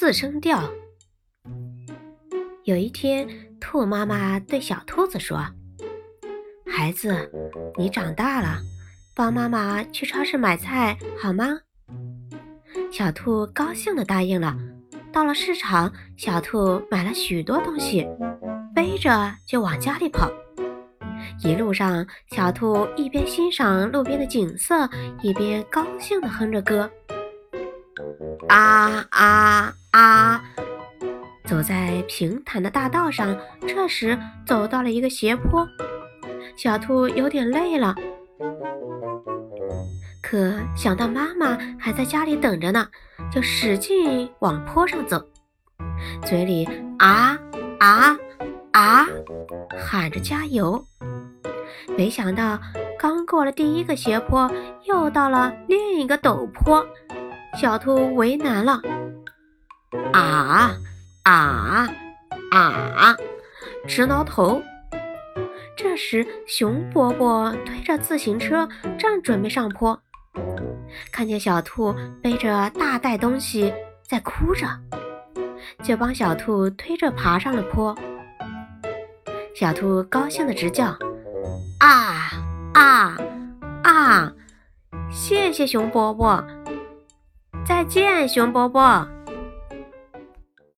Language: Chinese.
四声调。有一天，兔妈妈对小兔子说：“孩子，你长大了，帮妈妈去超市买菜好吗？”小兔高兴地答应了。到了市场，小兔买了许多东西，背着就往家里跑。一路上，小兔一边欣赏路边的景色，一边高兴地哼着歌。啊啊啊！走在平坦的大道上，这时走到了一个斜坡，小兔有点累了，可想到妈妈还在家里等着呢，就使劲往坡上走，嘴里啊啊啊喊着加油。没想到，刚过了第一个斜坡，又到了另一个陡坡，小兔为难了，啊啊啊，直挠头。这时，熊伯伯推着自行车正准备上坡，看见小兔背着大袋东西在哭着，就帮小兔推着爬上了坡。小兔高兴的直叫。啊啊啊！谢谢熊伯伯，再见，熊伯伯。